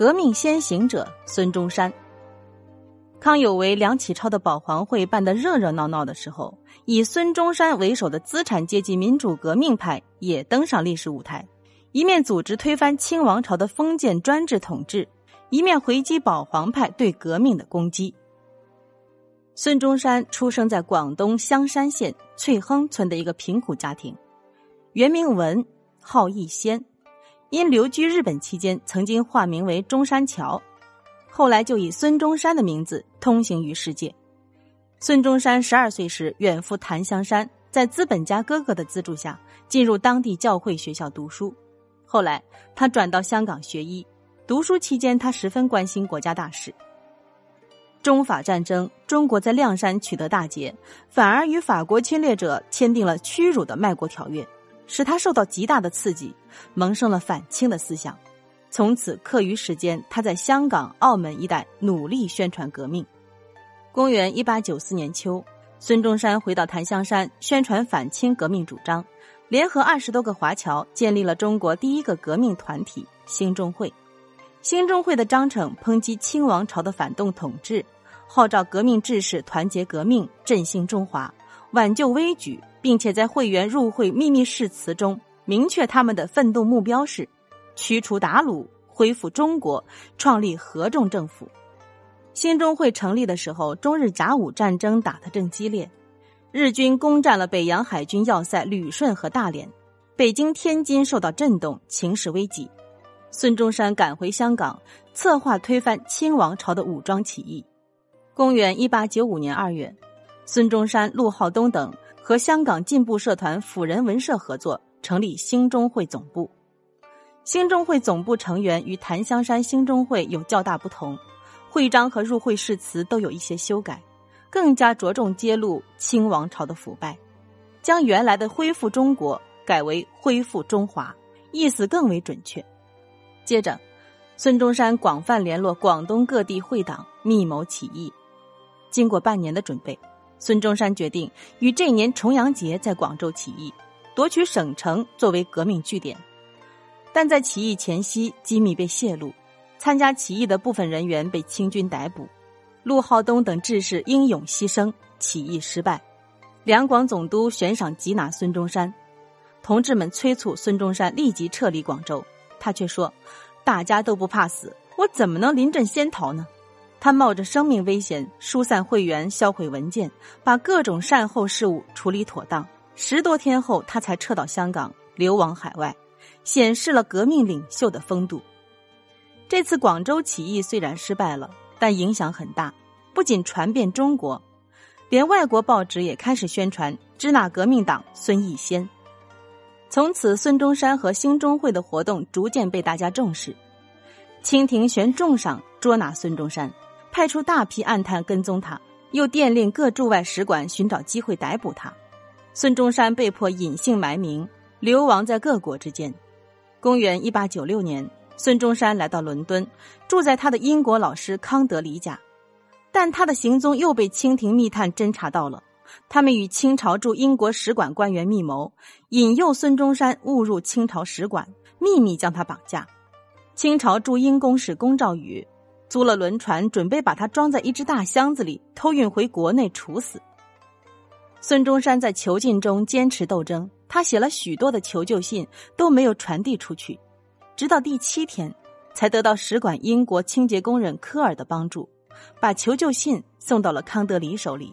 革命先行者孙中山。康有为、梁启超的保皇会办得热热闹闹的时候，以孙中山为首的资产阶级民主革命派也登上历史舞台，一面组织推翻清王朝的封建专制统治，一面回击保皇派对革命的攻击。孙中山出生在广东香山县翠亨村的一个贫苦家庭，原名文，号逸仙，因留居日本期间，曾经化名为中山桥。后来就以孙中山的名字通行于世界。孙中山十二岁时远赴檀香山，在资本家哥哥的资助下，进入当地教会学校读书。后来他转到香港学医，读书期间他十分关心国家大事。中法战争，中国在亮山取得大捷，反而与法国侵略者签订了屈辱的卖国条约，使他受到极大的刺激，萌生了反清的思想。从此，课余时间，他在香港、澳门一带努力宣传革命。公元一八九四年秋，孙中山回到檀香山，宣传反清革命主张，联合二十多个华侨，建立了中国第一个革命团体——兴中会。兴中会的章程抨击清王朝的反动统治，号召革命志士团结革命，振兴中华，挽救危局，并且在会员入会秘密誓词中明确他们的奋斗目标是。驱除鞑虏，恢复中国，创立合众政府。兴中会成立的时候，中日甲午战争打得正激烈，日军攻占了北洋海军要塞旅顺和大连，北京、天津受到震动，情势危急。孙中山赶回香港，策划推翻清王朝的武装起义。公元一八九五年二月，孙中山、陆浩东等和香港进步社团辅仁文社合作，成立兴中会总部。兴中会总部成员与檀香山兴中会有较大不同，会章和入会誓词都有一些修改，更加着重揭露清王朝的腐败，将原来的恢复中国改为恢复中华，意思更为准确。接着，孙中山广泛联络广东各地会党，密谋起义。经过半年的准备，孙中山决定于这年重阳节在广州起义，夺取省城作为革命据点。但在起义前夕，机密被泄露，参加起义的部分人员被清军逮捕，陆浩东等志士英勇牺牲，起义失败。两广总督悬赏缉拿孙中山，同志们催促孙中山立即撤离广州，他却说：“大家都不怕死，我怎么能临阵先逃呢？”他冒着生命危险疏散会员，销毁文件，把各种善后事务处理妥当。十多天后，他才撤到香港，流亡海外。显示了革命领袖的风度。这次广州起义虽然失败了，但影响很大，不仅传遍中国，连外国报纸也开始宣传支那革命党孙逸仙。从此，孙中山和兴中会的活动逐渐被大家重视。清廷悬重赏捉拿孙中山，派出大批暗探跟踪他，又电令各驻外使馆寻找机会逮捕他。孙中山被迫隐姓埋名，流亡在各国之间。公元一八九六年，孙中山来到伦敦，住在他的英国老师康德里家，但他的行踪又被清廷密探侦查到了。他们与清朝驻英国使馆官员密谋，引诱孙中山误入清朝使馆，秘密将他绑架。清朝驻英公使龚兆宇租了轮船，准备把他装在一只大箱子里，偷运回国内处死。孙中山在囚禁中坚持斗争。他写了许多的求救信，都没有传递出去，直到第七天，才得到使馆英国清洁工人科尔的帮助，把求救信送到了康德黎手里。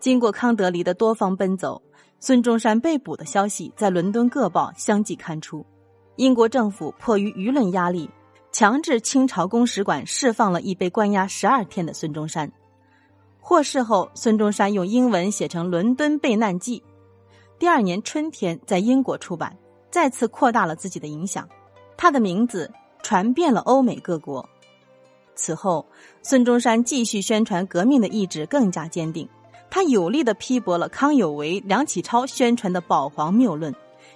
经过康德黎的多方奔走，孙中山被捕的消息在伦敦各报相继刊出。英国政府迫于舆论压力，强制清朝公使馆释放了已被关押十二天的孙中山。获释后，孙中山用英文写成《伦敦备难记》。第二年春天，在英国出版，再次扩大了自己的影响。他的名字传遍了欧美各国。此后，孙中山继续宣传革命的意志更加坚定。他有力的批驳了康有为、梁启超宣传的保皇谬论，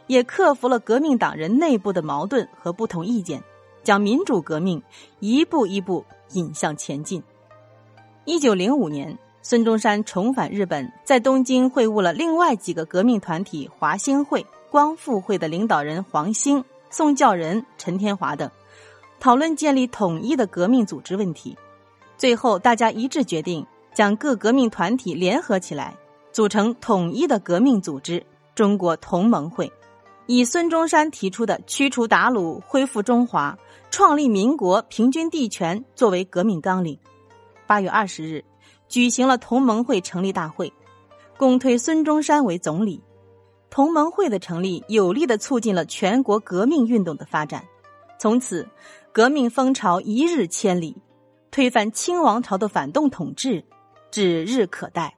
也克服了革命党人内部的矛盾和不同意见，将民主革命一步一步引向前进。一九零五年。孙中山重返日本，在东京会晤了另外几个革命团体华兴会、光复会的领导人黄兴、宋教仁、陈天华等，讨论建立统一的革命组织问题。最后，大家一致决定将各革命团体联合起来，组成统一的革命组织——中国同盟会。以孙中山提出的驱除鞑虏、恢复中华、创立民国、平均地权作为革命纲领。八月二十日，举行了同盟会成立大会，公推孙中山为总理。同盟会的成立，有力的促进了全国革命运动的发展。从此，革命风潮一日千里，推翻清王朝的反动统治指日可待。